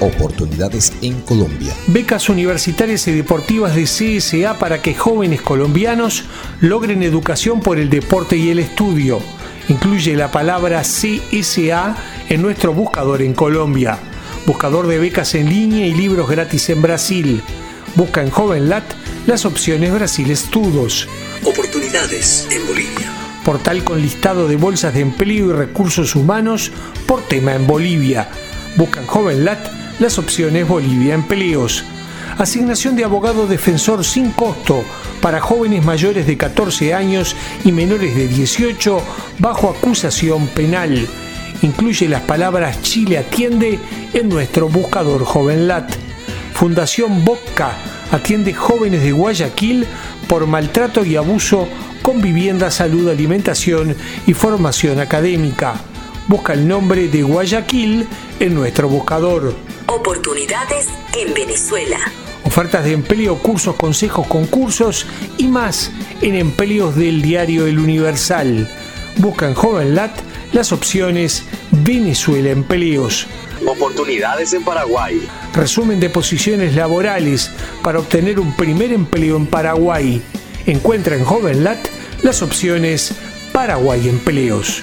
Oportunidades en Colombia. Becas universitarias y deportivas de CSA para que jóvenes colombianos logren educación por el deporte y el estudio. Incluye la palabra CSA en nuestro buscador en Colombia. Buscador de becas en línea y libros gratis en Brasil. Busca en JovenLat las opciones Brasil Estudos. Oportunidades en Bolivia. Portal con listado de bolsas de empleo y recursos humanos por tema en Bolivia. Busca en JovenLat las opciones Bolivia Empleos. Asignación de abogado defensor sin costo para jóvenes mayores de 14 años y menores de 18 bajo acusación penal. Incluye las palabras Chile atiende en nuestro buscador JovenLat. Fundación Boca atiende jóvenes de Guayaquil por maltrato y abuso con vivienda, salud, alimentación y formación académica. Busca el nombre de Guayaquil en nuestro buscador. Oportunidades en Venezuela. Ofertas de empleo, cursos, consejos, concursos y más en empleos del diario El Universal. Busca en JovenLat las opciones Venezuela Empleos. Oportunidades en Paraguay. Resumen de posiciones laborales para obtener un primer empleo en Paraguay. Encuentra en JovenLat las opciones Paraguay Empleos.